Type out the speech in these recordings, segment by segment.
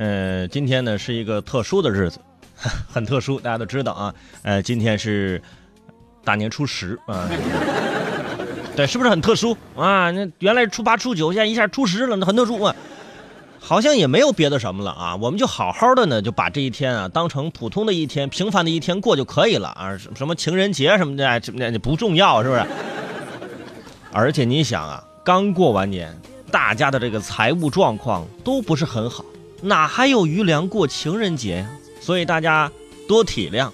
呃，今天呢是一个特殊的日子，很特殊，大家都知道啊。呃，今天是大年初十啊，对，是不是很特殊啊？那原来初八、初九，现在一下初十了，那很特殊啊。好像也没有别的什么了啊，我们就好好的呢，就把这一天啊当成普通的一天、平凡的一天过就可以了啊。什么情人节什么的，那不重要，是不是？而且你想啊，刚过完年，大家的这个财务状况都不是很好。哪还有余粮过情人节呀？所以大家多体谅，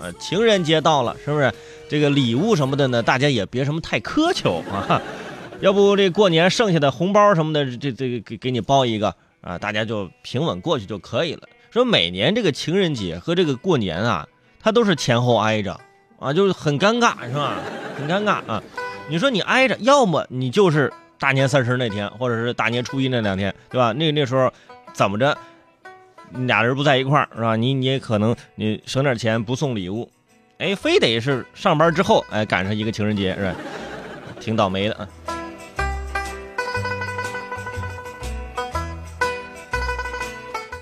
啊，情人节到了，是不是？这个礼物什么的呢？大家也别什么太苛求啊。要不这过年剩下的红包什么的，这这个给给你包一个啊，大家就平稳过去就可以了。说每年这个情人节和这个过年啊，它都是前后挨着啊，就是很尴尬，是吧？很尴尬啊。你说你挨着，要么你就是大年三十那天，或者是大年初一那两天，对吧？那那时候。怎么着，俩人不在一块儿是吧？你你也可能你省点钱不送礼物，哎，非得是上班之后哎赶上一个情人节是吧？挺倒霉的啊。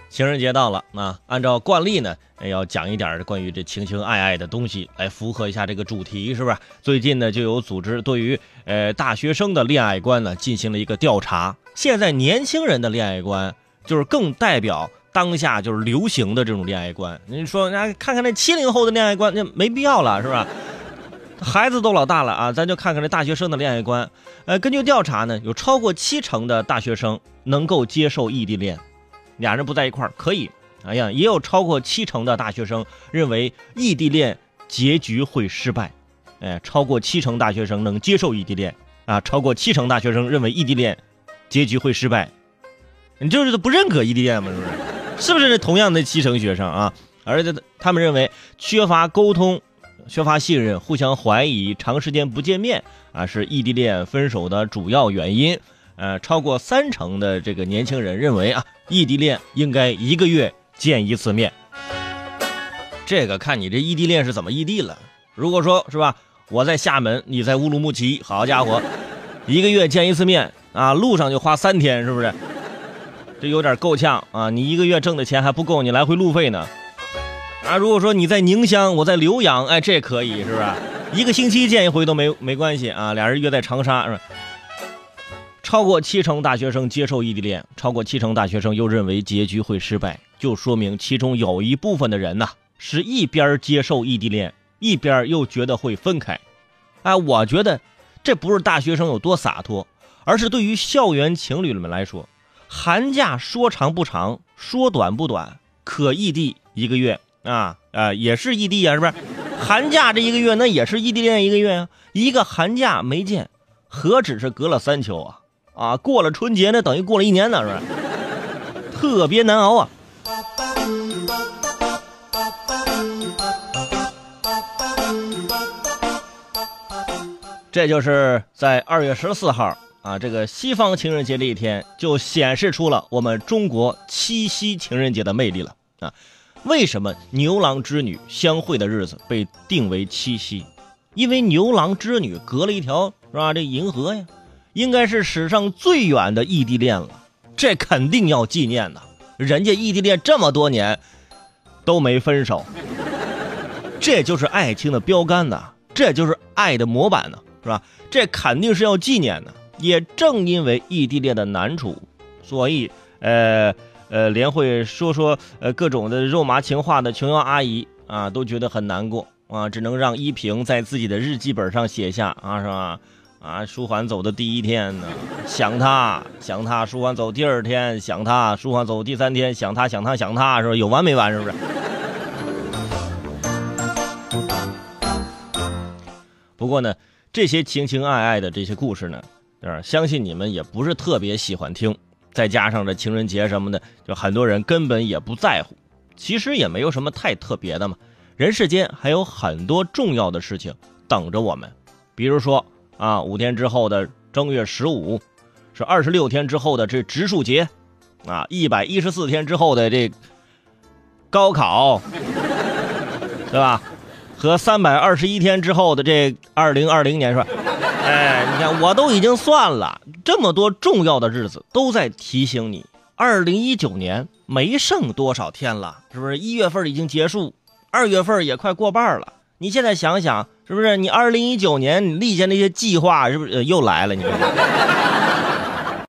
情人节到了啊，按照惯例呢，要讲一点关于这情情爱爱的东西，来符合一下这个主题，是不是？最近呢，就有组织对于呃大学生的恋爱观呢进行了一个调查，现在年轻人的恋爱观。就是更代表当下就是流行的这种恋爱观。你说，那看看那七零后的恋爱观，那没必要了，是吧？孩子都老大了啊，咱就看看这大学生的恋爱观。呃，根据调查呢，有超过七成的大学生能够接受异地恋，俩人不在一块儿可以。哎呀，也有超过七成的大学生认为异地恋结局会失败。哎，超过七成大学生能接受异地恋啊，超过七成大学生认为异地恋结局会失败。你就是不认可异地恋吗？是不是？是不是同样的七成学生啊？而且他们认为缺乏沟通、缺乏信任、互相怀疑、长时间不见面啊，是异地恋分手的主要原因。呃，超过三成的这个年轻人认为啊，异地恋应该一个月见一次面。这个看你这异地恋是怎么异地了。如果说是吧，我在厦门，你在乌鲁木齐，好家伙，一个月见一次面啊，路上就花三天，是不是？这有点够呛啊！你一个月挣的钱还不够你来回路费呢。啊，如果说你在宁乡，我在浏阳，哎，这可以是不是？一个星期见一回都没没关系啊。俩人约在长沙是吧？超过七成大学生接受异地恋，超过七成大学生又认为结局会失败，就说明其中有一部分的人呐，是一边接受异地恋，一边又觉得会分开。哎，我觉得这不是大学生有多洒脱，而是对于校园情侣们来说。寒假说长不长，说短不短，可异地一个月啊啊，也是异地呀，是不是？寒假这一个月，那也是异地恋一个月啊。一个寒假没见，何止是隔了三秋啊啊！过了春节，那等于过了一年呢，是不是？特别难熬啊。这就是在二月十四号。啊，这个西方情人节这一天就显示出了我们中国七夕情人节的魅力了啊！为什么牛郎织女相会的日子被定为七夕？因为牛郎织女隔了一条是吧？这银河呀，应该是史上最远的异地恋了，这肯定要纪念的。人家异地恋这么多年都没分手，这就是爱情的标杆呐，这就是爱的模板呢，是吧？这肯定是要纪念的。也正因为异地恋的难处，所以，呃呃，连会说说呃各种的肉麻情话的琼瑶阿姨啊，都觉得很难过啊，只能让依萍在自己的日记本上写下啊，是吧？啊，舒缓走的第一天呢，想他想他；舒缓走第二天想他；舒缓走第三天想他想他想他，是吧？有完没完？是不是？不过呢，这些情情爱爱的这些故事呢。相信你们也不是特别喜欢听，再加上这情人节什么的，就很多人根本也不在乎。其实也没有什么太特别的嘛，人世间还有很多重要的事情等着我们。比如说啊，五天之后的正月十五，是二十六天之后的这植树节，啊，一百一十四天之后的这高考，对吧？和三百二十一天之后的这二零二零年，是吧？哎，你看，我都已经算了这么多重要的日子，都在提醒你二零一九年没剩多少天了，是不是？一月份已经结束，二月份也快过半了。你现在想想，是不是？你二零一九年你立下那些计划，是不是又来了？你。